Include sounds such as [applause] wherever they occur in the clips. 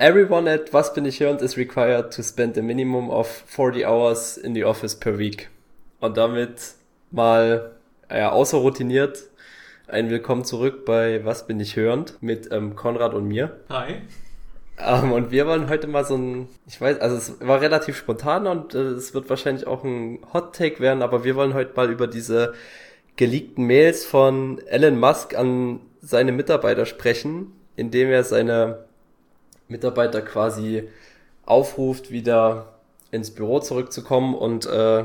Everyone at Was bin ich hörend is required to spend a minimum of 40 hours in the office per week. Und damit mal ja, außer routiniert ein Willkommen zurück bei Was bin ich hörend mit ähm, Konrad und mir. Hi. Ähm, und wir wollen heute mal so ein, ich weiß, also es war relativ spontan und äh, es wird wahrscheinlich auch ein Hot Take werden, aber wir wollen heute mal über diese geleakten Mails von Elon Musk an seine Mitarbeiter sprechen, indem er seine Mitarbeiter quasi aufruft, wieder ins Büro zurückzukommen und äh,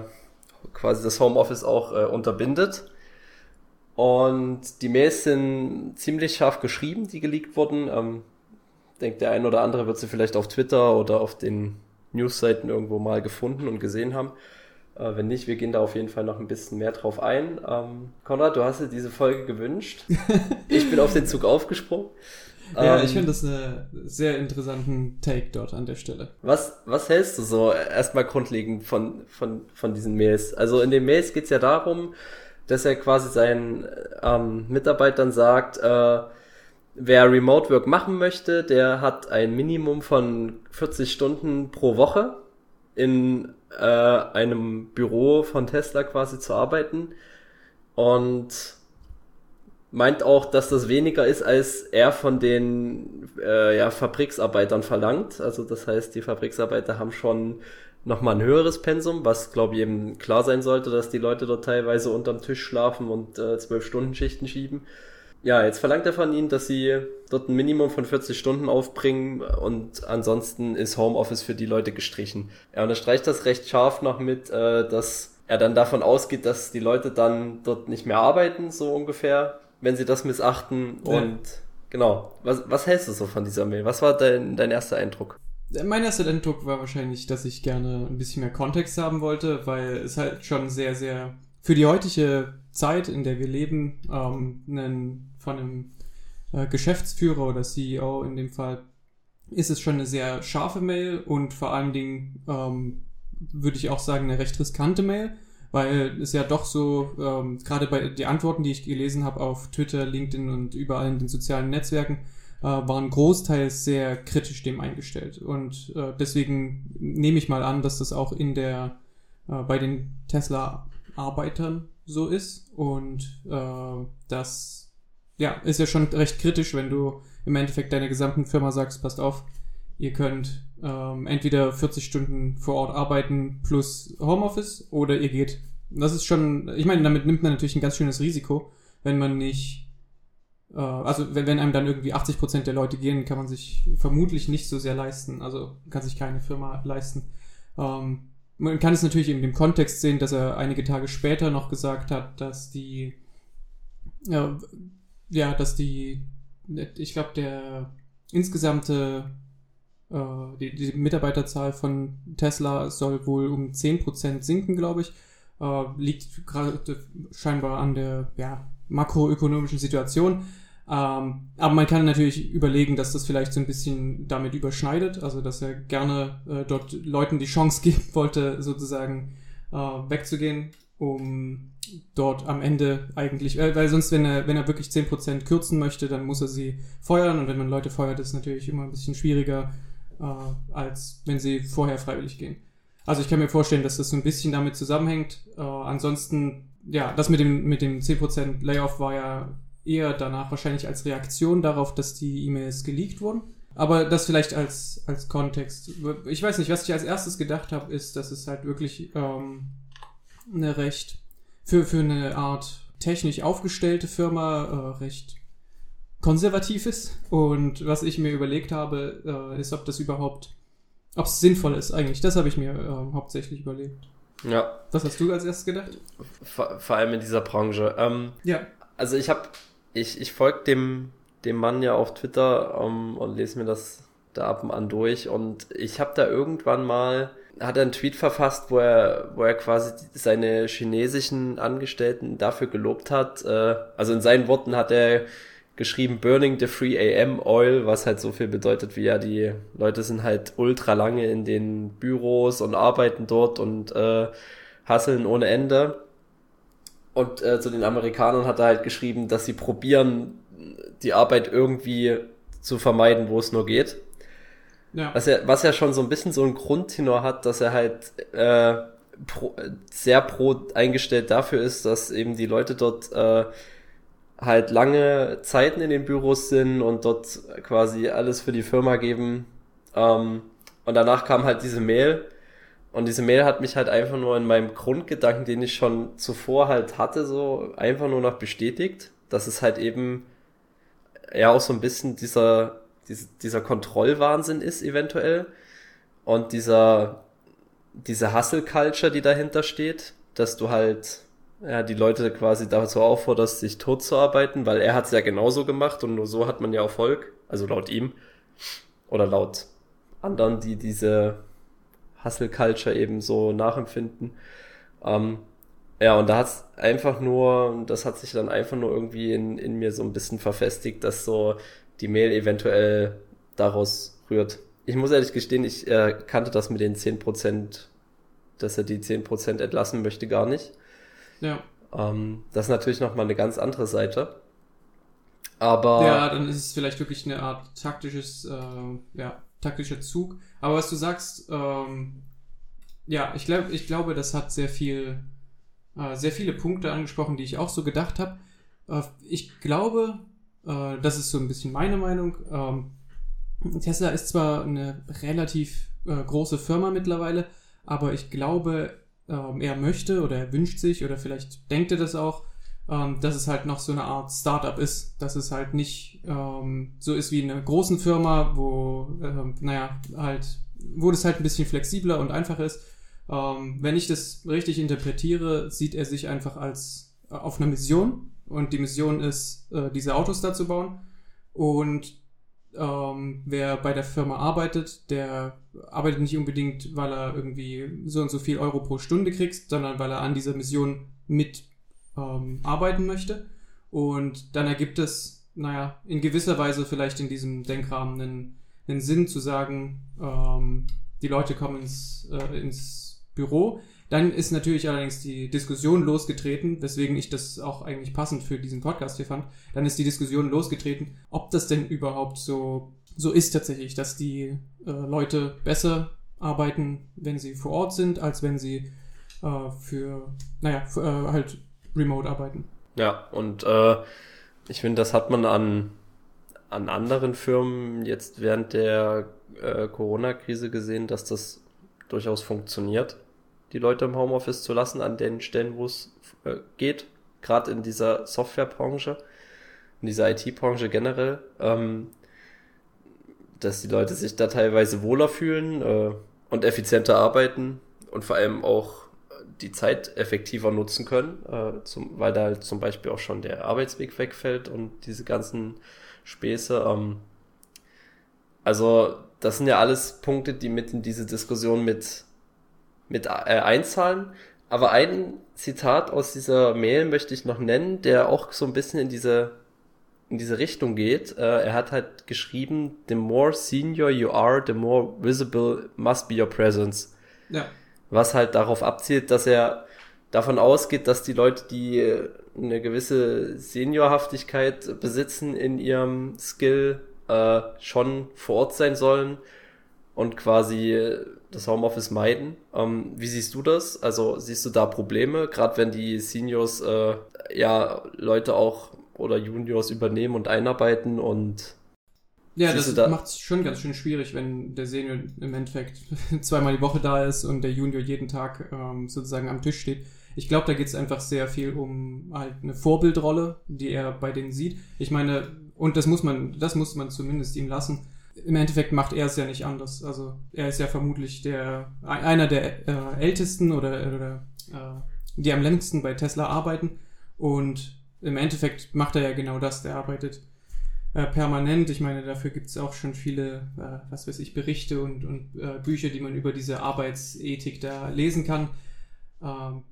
quasi das Homeoffice auch äh, unterbindet. Und die Mails sind ziemlich scharf geschrieben, die geleakt wurden. Ähm, denkt der ein oder andere wird sie vielleicht auf Twitter oder auf den Newsseiten irgendwo mal gefunden und gesehen haben. Äh, wenn nicht, wir gehen da auf jeden Fall noch ein bisschen mehr drauf ein. Ähm, Konrad, du hast dir diese Folge gewünscht. [laughs] ich bin auf den Zug aufgesprungen. Ja, ähm, ich finde das einen sehr interessanten Take dort an der Stelle. Was, was hältst du so erstmal grundlegend von, von, von diesen Mails? Also in den Mails geht's ja darum, dass er quasi seinen ähm, Mitarbeitern sagt, äh, wer Remote Work machen möchte, der hat ein Minimum von 40 Stunden pro Woche in äh, einem Büro von Tesla quasi zu arbeiten und meint auch, dass das weniger ist, als er von den äh, ja, Fabriksarbeitern verlangt. Also das heißt, die Fabriksarbeiter haben schon nochmal ein höheres Pensum, was glaube ich eben klar sein sollte, dass die Leute dort teilweise unterm Tisch schlafen und äh, zwölf äh, Stunden Schichten schieben. Ja, jetzt verlangt er von ihnen, dass sie dort ein Minimum von 40 Stunden aufbringen und ansonsten ist Homeoffice für die Leute gestrichen. Er unterstreicht das recht scharf noch mit, äh, dass er dann davon ausgeht, dass die Leute dann dort nicht mehr arbeiten, so ungefähr, wenn sie das missachten. Ja. Und genau, was, was hältst du so von dieser Mail? Was war dein, dein erster Eindruck? Mein erster Eindruck war wahrscheinlich, dass ich gerne ein bisschen mehr Kontext haben wollte, weil es halt schon sehr, sehr für die heutige Zeit, in der wir leben, ähm, einen, von einem äh, Geschäftsführer oder CEO in dem Fall, ist es schon eine sehr scharfe Mail und vor allen Dingen ähm, würde ich auch sagen eine recht riskante Mail, weil es ja doch so, ähm, gerade bei den Antworten, die ich gelesen habe auf Twitter, LinkedIn und überall in den sozialen Netzwerken, äh, waren großteils sehr kritisch dem eingestellt. Und äh, deswegen nehme ich mal an, dass das auch in der, äh, bei den Tesla-Arbeitern so ist. Und äh, das ja, ist ja schon recht kritisch, wenn du im Endeffekt deiner gesamten Firma sagst, passt auf, ihr könnt ähm, entweder 40 Stunden vor Ort arbeiten plus Homeoffice oder ihr geht. Das ist schon, ich meine, damit nimmt man natürlich ein ganz schönes Risiko, wenn man nicht, äh, also wenn, wenn einem dann irgendwie 80 Prozent der Leute gehen, kann man sich vermutlich nicht so sehr leisten, also kann sich keine Firma leisten. Ähm, man kann es natürlich in dem Kontext sehen, dass er einige Tage später noch gesagt hat, dass die, ja, ja dass die, ich glaube, der insgesamte äh, die, die Mitarbeiterzahl von Tesla soll wohl um 10% sinken, glaube ich. Äh, liegt gerade scheinbar an der ja, makroökonomischen Situation. Ähm, aber man kann natürlich überlegen, dass das vielleicht so ein bisschen damit überschneidet, also dass er gerne äh, dort Leuten die Chance [laughs] geben wollte, sozusagen äh, wegzugehen, um dort am Ende eigentlich, äh, weil sonst, wenn er, wenn er wirklich 10% kürzen möchte, dann muss er sie feuern und wenn man Leute feuert, ist natürlich immer ein bisschen schwieriger, äh, als wenn sie vorher freiwillig gehen. Also ich kann mir vorstellen, dass das so ein bisschen damit zusammenhängt. Äh, ansonsten, ja, das mit dem, mit dem 10% Layoff war ja eher danach wahrscheinlich als Reaktion darauf, dass die E-Mails geleakt wurden. Aber das vielleicht als, als Kontext. Ich weiß nicht, was ich als erstes gedacht habe, ist, dass es halt wirklich ähm, eine recht, für, für eine Art technisch aufgestellte Firma äh, recht konservativ ist. Und was ich mir überlegt habe, äh, ist, ob das überhaupt, ob es sinnvoll ist eigentlich. Das habe ich mir äh, hauptsächlich überlegt. Ja. Was hast du als erstes gedacht? Vor, vor allem in dieser Branche. Ähm, ja. Also ich habe, ich, ich folge dem, dem Mann ja auf Twitter ähm, und lese mir das da ab und an durch und ich habe da irgendwann mal hat er einen Tweet verfasst, wo er, wo er quasi seine chinesischen Angestellten dafür gelobt hat. Äh, also in seinen Worten hat er geschrieben Burning the Free AM Oil, was halt so viel bedeutet wie ja, die Leute sind halt ultra lange in den Büros und arbeiten dort und äh, hasseln ohne Ende. Und äh, zu den Amerikanern hat er halt geschrieben, dass sie probieren, die Arbeit irgendwie zu vermeiden, wo es nur geht. Ja. Was, ja, was ja schon so ein bisschen so ein Grundtenor hat, dass er halt äh, pro, sehr pro eingestellt dafür ist, dass eben die Leute dort äh, halt lange Zeiten in den Büros sind und dort quasi alles für die Firma geben. Ähm, und danach kam halt diese Mail. Und diese Mail hat mich halt einfach nur in meinem Grundgedanken, den ich schon zuvor halt hatte, so einfach nur noch bestätigt, dass es halt eben ja auch so ein bisschen dieser dieser Kontrollwahnsinn ist eventuell und dieser diese Hustle-Culture, die dahinter steht, dass du halt ja, die Leute quasi dazu aufforderst, sich tot zu arbeiten, weil er hat es ja genauso gemacht und nur so hat man ja Erfolg, also laut ihm oder laut anderen, die diese Hustle-Culture eben so nachempfinden. Ähm, ja, und da hat's einfach nur, das hat sich dann einfach nur irgendwie in, in mir so ein bisschen verfestigt, dass so die Mail eventuell daraus rührt. Ich muss ehrlich gestehen, ich äh, kannte das mit den 10%, dass er die 10% entlassen möchte, gar nicht. Ja. Ähm, das ist natürlich nochmal eine ganz andere Seite. Aber. Ja, dann ist es vielleicht wirklich eine Art taktisches, äh, ja, taktischer Zug. Aber was du sagst, ähm, ja, ich glaube, ich glaube, das hat sehr viel, äh, sehr viele Punkte angesprochen, die ich auch so gedacht habe. Äh, ich glaube, äh, das ist so ein bisschen meine Meinung. Ähm, Tesla ist zwar eine relativ äh, große Firma mittlerweile, aber ich glaube, ähm, er möchte oder er wünscht sich oder vielleicht denkt er das auch, ähm, dass es halt noch so eine Art Startup ist, dass es halt nicht ähm, so ist wie in einer großen Firma, wo, ähm, naja, halt, wo das halt ein bisschen flexibler und einfacher ist. Ähm, wenn ich das richtig interpretiere, sieht er sich einfach als äh, auf einer Mission und die Mission ist, äh, diese Autos da zu bauen. Und ähm, wer bei der Firma arbeitet, der arbeitet nicht unbedingt, weil er irgendwie so und so viel Euro pro Stunde kriegt, sondern weil er an dieser Mission mit ähm, arbeiten möchte. Und dann ergibt es, naja, in gewisser Weise vielleicht in diesem Denkrahmen einen, einen Sinn zu sagen, ähm, die Leute kommen ins, äh, ins Büro, dann ist natürlich allerdings die Diskussion losgetreten, weswegen ich das auch eigentlich passend für diesen Podcast hier fand. Dann ist die Diskussion losgetreten, ob das denn überhaupt so, so ist tatsächlich, dass die äh, Leute besser arbeiten, wenn sie vor Ort sind, als wenn sie äh, für, naja, für, äh, halt remote arbeiten. Ja, und äh, ich finde, das hat man an, an anderen Firmen jetzt während der äh, Corona-Krise gesehen, dass das durchaus funktioniert die Leute im Homeoffice zu lassen an den Stellen, wo es äh, geht, gerade in dieser Softwarebranche, in dieser IT-Branche generell, ähm, dass die Leute sich da teilweise wohler fühlen äh, und effizienter arbeiten und vor allem auch die Zeit effektiver nutzen können, äh, zum, weil da halt zum Beispiel auch schon der Arbeitsweg wegfällt und diese ganzen Späße. Ähm, also das sind ja alles Punkte, die mit in diese Diskussion mit mit äh, einzahlen. Aber ein Zitat aus dieser Mail möchte ich noch nennen, der auch so ein bisschen in diese, in diese Richtung geht. Äh, er hat halt geschrieben, the more senior you are, the more visible must be your presence. Ja. Was halt darauf abzielt, dass er davon ausgeht, dass die Leute, die eine gewisse Seniorhaftigkeit besitzen in ihrem Skill, äh, schon vor Ort sein sollen und quasi das Homeoffice meiden. Ähm, wie siehst du das? Also siehst du da Probleme, gerade wenn die Seniors äh, ja Leute auch oder Juniors übernehmen und einarbeiten und ja, das da macht es schon ganz schön schwierig, wenn der Senior im Endeffekt [laughs] zweimal die Woche da ist und der Junior jeden Tag ähm, sozusagen am Tisch steht. Ich glaube, da geht es einfach sehr viel um halt eine Vorbildrolle, die er bei denen sieht. Ich meine, und das muss man, das muss man zumindest ihm lassen im Endeffekt macht er es ja nicht anders. Also er ist ja vermutlich der einer der äh, ältesten oder, oder äh, die am längsten bei Tesla arbeiten und im Endeffekt macht er ja genau das. Der arbeitet äh, permanent. Ich meine, dafür gibt es auch schon viele, äh, was weiß ich, Berichte und, und äh, Bücher, die man über diese Arbeitsethik da lesen kann. Ähm,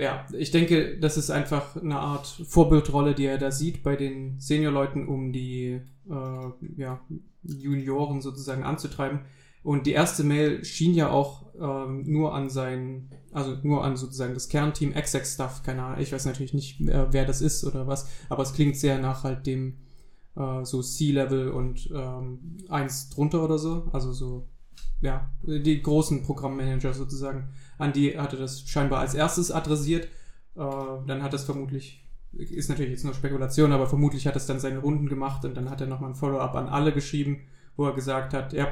ja, ich denke, das ist einfach eine Art Vorbildrolle, die er da sieht bei den Seniorleuten, um die äh, ja, Junioren sozusagen anzutreiben. Und die erste Mail schien ja auch ähm, nur an sein, also nur an sozusagen das Kernteam Exec Stuff, keine Ahnung, ich weiß natürlich nicht, äh, wer das ist oder was, aber es klingt sehr nach halt dem äh, so C-Level und ähm, eins drunter oder so. Also so, ja, die großen Programmmanager sozusagen. An die hatte das scheinbar als erstes adressiert. Äh, dann hat das vermutlich, ist natürlich jetzt nur Spekulation, aber vermutlich hat es dann seine Runden gemacht und dann hat er nochmal ein Follow-up an alle geschrieben, wo er gesagt hat, ja,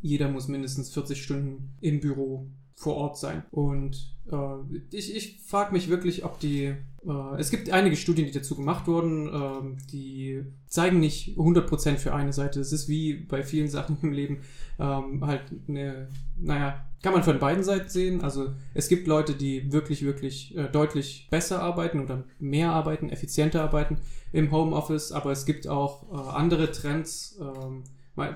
jeder muss mindestens 40 Stunden im Büro vor Ort sein. Und äh, ich, ich frage mich wirklich, ob die. Äh, es gibt einige Studien, die dazu gemacht wurden, äh, die zeigen nicht 100% für eine Seite. Es ist wie bei vielen Sachen im Leben ähm, halt eine. Naja, kann man von beiden Seiten sehen. Also es gibt Leute, die wirklich, wirklich äh, deutlich besser arbeiten oder mehr arbeiten, effizienter arbeiten im Homeoffice, aber es gibt auch äh, andere Trends.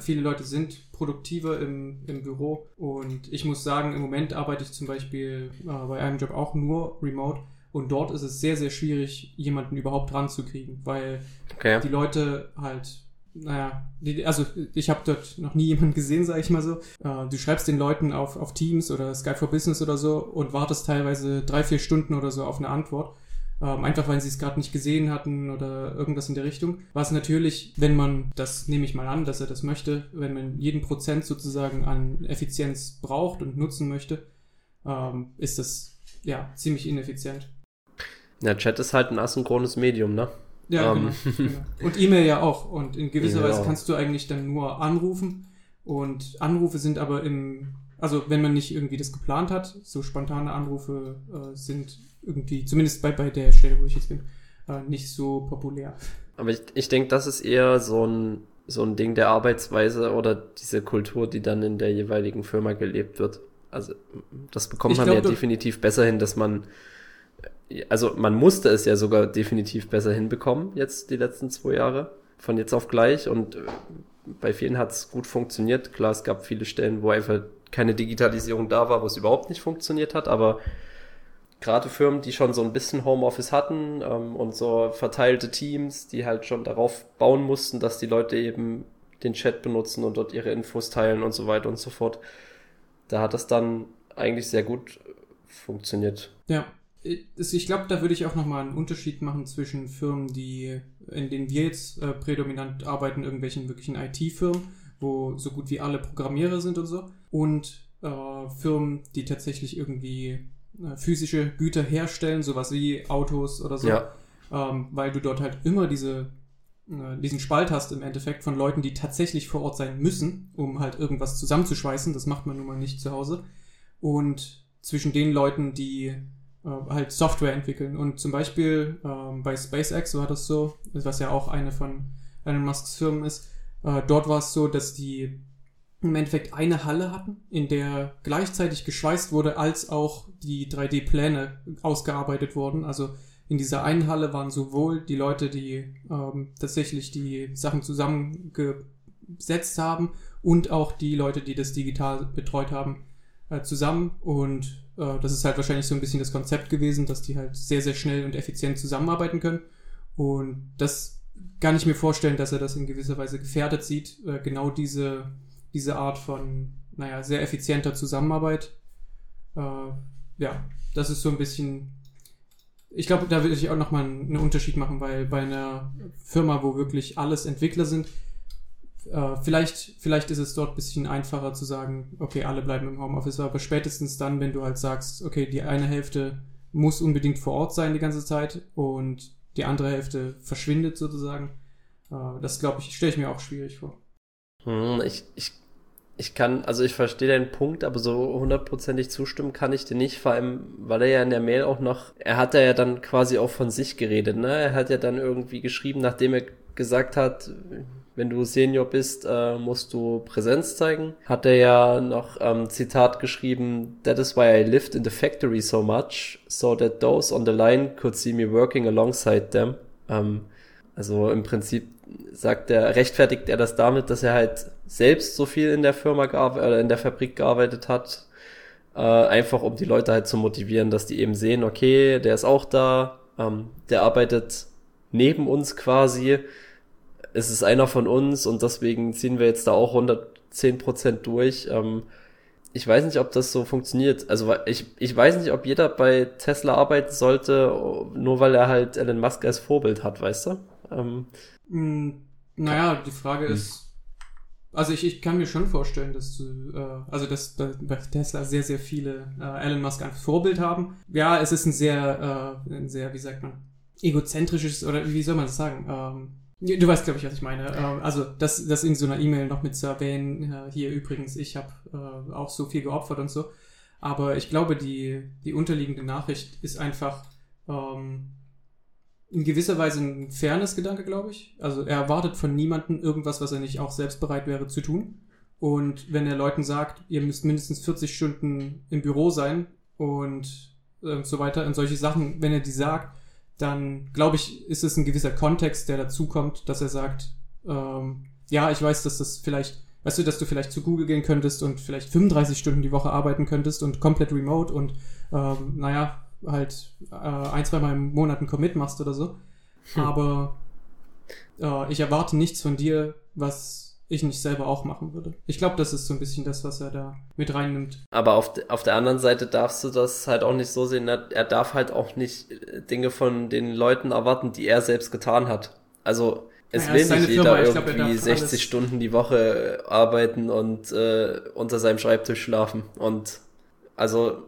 Viele Leute sind produktiver im, im Büro und ich muss sagen, im Moment arbeite ich zum Beispiel äh, bei einem Job auch nur remote und dort ist es sehr, sehr schwierig, jemanden überhaupt ranzukriegen, weil okay. die Leute halt naja, die, also ich habe dort noch nie jemanden gesehen, sage ich mal so. Äh, du schreibst den Leuten auf, auf Teams oder Skype for Business oder so und wartest teilweise drei, vier Stunden oder so auf eine Antwort ähm, einfach weil sie es gerade nicht gesehen hatten oder irgendwas in der Richtung. Was natürlich, wenn man, das nehme ich mal an, dass er das möchte, wenn man jeden Prozent sozusagen an Effizienz braucht und nutzen möchte, ähm, ist das ja ziemlich ineffizient. Ja, Chat ist halt ein asynchrones Medium, ne? Ja, um. genau, genau. Und E-Mail ja auch. Und in gewisser ja. Weise kannst du eigentlich dann nur anrufen. Und Anrufe sind aber im, also wenn man nicht irgendwie das geplant hat, so spontane Anrufe äh, sind irgendwie, zumindest bei, bei der Stelle, wo ich jetzt bin, äh, nicht so populär. Aber ich, ich denke, das ist eher so ein, so ein Ding der Arbeitsweise oder diese Kultur, die dann in der jeweiligen Firma gelebt wird. Also das bekommt ich man glaub, ja definitiv besser hin, dass man, also man musste es ja sogar definitiv besser hinbekommen, jetzt die letzten zwei Jahre, von jetzt auf gleich. Und äh, bei vielen hat es gut funktioniert. Klar, es gab viele Stellen, wo einfach keine Digitalisierung da war, wo es überhaupt nicht funktioniert hat, aber gerade Firmen, die schon so ein bisschen Homeoffice hatten ähm, und so verteilte Teams, die halt schon darauf bauen mussten, dass die Leute eben den Chat benutzen und dort ihre Infos teilen und so weiter und so fort. Da hat das dann eigentlich sehr gut funktioniert. Ja, ich glaube, da würde ich auch nochmal einen Unterschied machen zwischen Firmen, die, in denen wir jetzt äh, prädominant arbeiten, irgendwelchen wirklichen IT-Firmen, wo so gut wie alle Programmierer sind und so, und äh, Firmen, die tatsächlich irgendwie äh, physische Güter herstellen, sowas wie Autos oder so. Ja. Ähm, weil du dort halt immer diese, äh, diesen Spalt hast im Endeffekt von Leuten, die tatsächlich vor Ort sein müssen, um halt irgendwas zusammenzuschweißen. Das macht man nun mal nicht zu Hause. Und zwischen den Leuten, die äh, halt Software entwickeln. Und zum Beispiel ähm, bei SpaceX war das so, was ja auch eine von Elon Musks Firmen ist. Äh, dort war es so, dass die im Endeffekt eine Halle hatten, in der gleichzeitig geschweißt wurde, als auch die 3D-Pläne ausgearbeitet wurden. Also in dieser einen Halle waren sowohl die Leute, die ähm, tatsächlich die Sachen zusammengesetzt haben und auch die Leute, die das digital betreut haben, äh, zusammen. Und äh, das ist halt wahrscheinlich so ein bisschen das Konzept gewesen, dass die halt sehr, sehr schnell und effizient zusammenarbeiten können. Und das kann ich mir vorstellen, dass er das in gewisser Weise gefährdet sieht, äh, genau diese diese Art von, naja, sehr effizienter Zusammenarbeit. Äh, ja, das ist so ein bisschen. Ich glaube, da würde ich auch nochmal einen Unterschied machen, weil bei einer Firma, wo wirklich alles Entwickler sind, äh, vielleicht, vielleicht ist es dort ein bisschen einfacher zu sagen, okay, alle bleiben im Homeoffice, aber spätestens dann, wenn du halt sagst, okay, die eine Hälfte muss unbedingt vor Ort sein die ganze Zeit und die andere Hälfte verschwindet sozusagen, äh, das glaube ich, stelle ich mir auch schwierig vor. Hm, ich, ich ich kann, also ich verstehe deinen Punkt, aber so hundertprozentig zustimmen kann ich dir nicht, vor allem, weil er ja in der Mail auch noch, er hat ja dann quasi auch von sich geredet, ne? Er hat ja dann irgendwie geschrieben, nachdem er gesagt hat, wenn du Senior bist, äh, musst du Präsenz zeigen. Hat er ja noch ähm, Zitat geschrieben, That is why I lived in the factory so much, so that those on the line could see me working alongside them. Ähm, also im Prinzip sagt er, rechtfertigt er das damit, dass er halt selbst so viel in der Firma gearbeitet, äh, in der Fabrik gearbeitet hat, äh, einfach um die Leute halt zu motivieren, dass die eben sehen, okay, der ist auch da, ähm, der arbeitet neben uns quasi, es ist einer von uns und deswegen ziehen wir jetzt da auch 110 Prozent durch. Ähm, ich weiß nicht, ob das so funktioniert. Also ich, ich weiß nicht, ob jeder bei Tesla arbeiten sollte, nur weil er halt Elon Musk als Vorbild hat, weißt du? Ähm, mm, naja, die Frage hm. ist, also ich, ich kann mir schon vorstellen, dass du, äh, also dass bei Tesla sehr, sehr viele äh, Elon Musk ein Vorbild haben. Ja, es ist ein sehr, äh, ein sehr, wie sagt man, egozentrisches, oder wie soll man das sagen? Ähm, du weißt, glaube ich, was ich meine. Ähm, also das, das in so einer E-Mail noch mit zu erwähnen, äh, hier übrigens, ich habe äh, auch so viel geopfert und so. Aber ich glaube, die, die unterliegende Nachricht ist einfach, ähm, in gewisser Weise ein Fairness-Gedanke, glaube ich. Also er erwartet von niemandem irgendwas, was er nicht auch selbst bereit wäre zu tun. Und wenn er Leuten sagt, ihr müsst mindestens 40 Stunden im Büro sein und äh, so weiter und solche Sachen, wenn er die sagt, dann glaube ich, ist es ein gewisser Kontext, der dazu kommt, dass er sagt, ähm, ja, ich weiß, dass das vielleicht, weißt du, dass du vielleicht zu Google gehen könntest und vielleicht 35 Stunden die Woche arbeiten könntest und komplett remote und ähm, naja, halt äh, ein, zwei Mal im Monat einen Commit machst oder so. Hm. Aber äh, ich erwarte nichts von dir, was ich nicht selber auch machen würde. Ich glaube, das ist so ein bisschen das, was er da mit reinnimmt. Aber auf, auf der anderen Seite darfst du das halt auch nicht so sehen. Er darf halt auch nicht äh, Dinge von den Leuten erwarten, die er selbst getan hat. Also es naja, will nicht jeder irgendwie glaub, 60 alles... Stunden die Woche arbeiten und äh, unter seinem Schreibtisch schlafen. Und also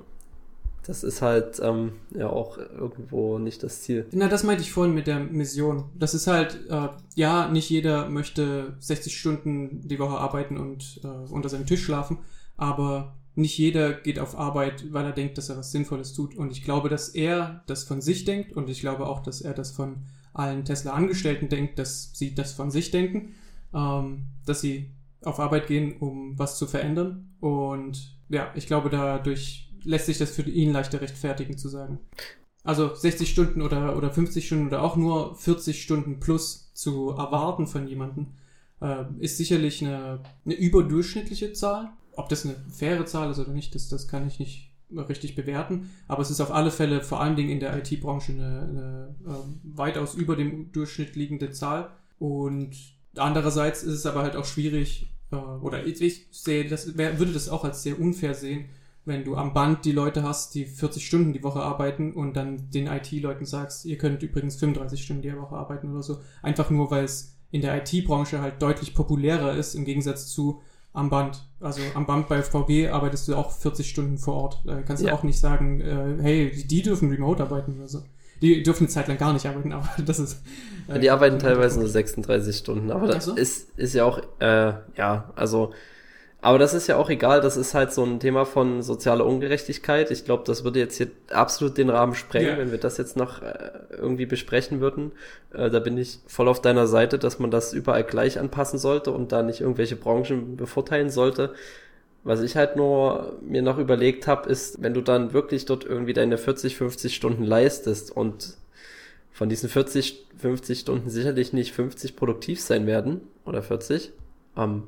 das ist halt ähm, ja auch irgendwo nicht das Ziel. Na, das meinte ich vorhin mit der Mission. Das ist halt, äh, ja, nicht jeder möchte 60 Stunden die Woche arbeiten und äh, unter seinem Tisch schlafen, aber nicht jeder geht auf Arbeit, weil er denkt, dass er was Sinnvolles tut. Und ich glaube, dass er das von sich denkt und ich glaube auch, dass er das von allen Tesla-Angestellten denkt, dass sie das von sich denken, ähm, dass sie auf Arbeit gehen, um was zu verändern. Und ja, ich glaube, dadurch lässt sich das für ihn leichter rechtfertigen zu sagen. Also 60 Stunden oder, oder 50 Stunden oder auch nur 40 Stunden plus zu erwarten von jemandem, äh, ist sicherlich eine, eine überdurchschnittliche Zahl. Ob das eine faire Zahl ist oder nicht, das, das kann ich nicht richtig bewerten. Aber es ist auf alle Fälle vor allen Dingen in der IT-Branche eine, eine äh, weitaus über dem Durchschnitt liegende Zahl. Und andererseits ist es aber halt auch schwierig, äh, oder ich, ich sehe, das würde das auch als sehr unfair sehen, wenn du am Band die Leute hast, die 40 Stunden die Woche arbeiten und dann den IT-Leuten sagst, ihr könnt übrigens 35 Stunden die Woche arbeiten oder so. Einfach nur, weil es in der IT-Branche halt deutlich populärer ist im Gegensatz zu am Band. Also am Band bei VW arbeitest du auch 40 Stunden vor Ort. Da kannst du ja. auch nicht sagen, äh, hey, die dürfen remote arbeiten oder so. Die dürfen eine Zeit lang gar nicht arbeiten, [laughs] aber das ist. Äh, die arbeiten teilweise nur 36 Stunden, aber das so? ist, ist ja auch, äh, ja, also aber das ist ja auch egal, das ist halt so ein Thema von sozialer Ungerechtigkeit. Ich glaube, das würde jetzt hier absolut den Rahmen sprengen, ja. wenn wir das jetzt noch äh, irgendwie besprechen würden. Äh, da bin ich voll auf deiner Seite, dass man das überall gleich anpassen sollte und da nicht irgendwelche Branchen bevorteilen sollte. Was ich halt nur mir noch überlegt habe, ist, wenn du dann wirklich dort irgendwie deine 40, 50 Stunden leistest und von diesen 40, 50 Stunden sicherlich nicht 50 produktiv sein werden oder 40, ähm,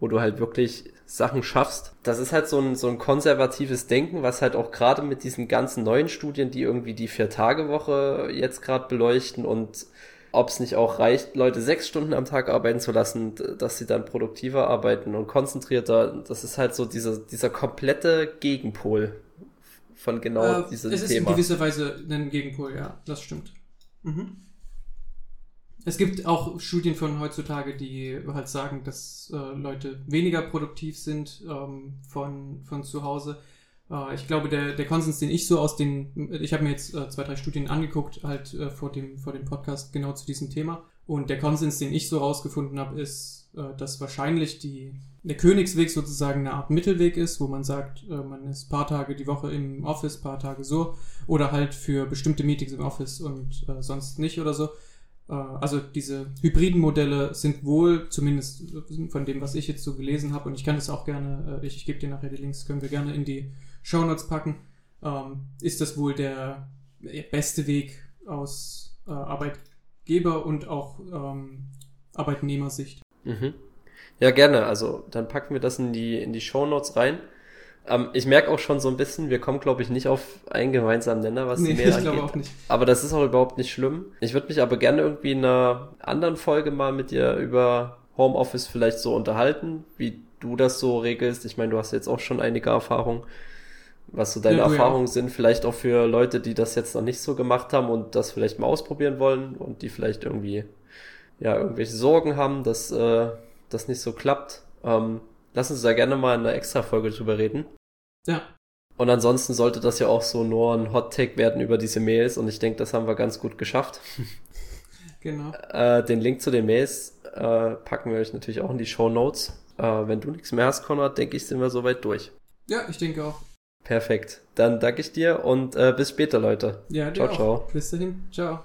wo du halt wirklich Sachen schaffst. Das ist halt so ein, so ein konservatives Denken, was halt auch gerade mit diesen ganzen neuen Studien, die irgendwie die Vier-Tage-Woche jetzt gerade beleuchten und ob es nicht auch reicht, Leute sechs Stunden am Tag arbeiten zu lassen, dass sie dann produktiver arbeiten und konzentrierter. Das ist halt so dieser, dieser komplette Gegenpol von genau äh, diesem Thema. Es ist in gewisser Weise ein Gegenpol, ja, das stimmt. Mhm. Es gibt auch Studien von heutzutage, die halt sagen, dass äh, Leute weniger produktiv sind ähm, von, von zu Hause. Äh, ich glaube, der, der Konsens, den ich so aus den, ich habe mir jetzt äh, zwei, drei Studien angeguckt, halt äh, vor, dem, vor dem Podcast genau zu diesem Thema. Und der Konsens, den ich so rausgefunden habe, ist, äh, dass wahrscheinlich die, der Königsweg sozusagen eine Art Mittelweg ist, wo man sagt, äh, man ist paar Tage die Woche im Office, paar Tage so, oder halt für bestimmte Meetings im Office und sonst nicht oder so. Äh, also diese hybriden Modelle sind wohl, zumindest von dem, was ich jetzt so gelesen habe, und ich kann das auch gerne, äh, ich, ich gebe dir nachher die Links, können wir gerne in die Show Notes packen, ähm, ist das wohl der beste Weg aus äh, Arbeitgeber- und auch ähm, Arbeitnehmersicht. Mhm. Ja, gerne. Also dann packen wir das in die, in die Show Notes rein. Ähm, ich merke auch schon so ein bisschen, wir kommen, glaube ich, nicht auf einen gemeinsamen Nenner, was nee, die mehr ich angeht. auch nicht. Aber das ist auch überhaupt nicht schlimm. Ich würde mich aber gerne irgendwie in einer anderen Folge mal mit dir über Homeoffice vielleicht so unterhalten, wie du das so regelst. Ich meine, du hast jetzt auch schon einige Erfahrung, was so deine Ja, du ja Erfahrungen sind, vielleicht auch für Leute, die das jetzt noch nicht so gemacht haben und das vielleicht mal ausprobieren wollen und die vielleicht irgendwie ja irgendwelche Sorgen haben, dass äh, das nicht so klappt. Ähm, lass uns da gerne mal in einer extra Folge drüber reden. Ja. Und ansonsten sollte das ja auch so nur ein Hot Take werden über diese Mails und ich denke, das haben wir ganz gut geschafft. [laughs] Genau. Äh, den Link zu den Mails äh, packen wir euch natürlich auch in die Show Notes. Äh, wenn du nichts mehr hast, Konrad, denke ich, sind wir soweit durch. Ja, ich denke auch. Perfekt. Dann danke ich dir und äh, bis später, Leute. Ja, dir Ciao, auch. ciao. Bis dahin. Ciao.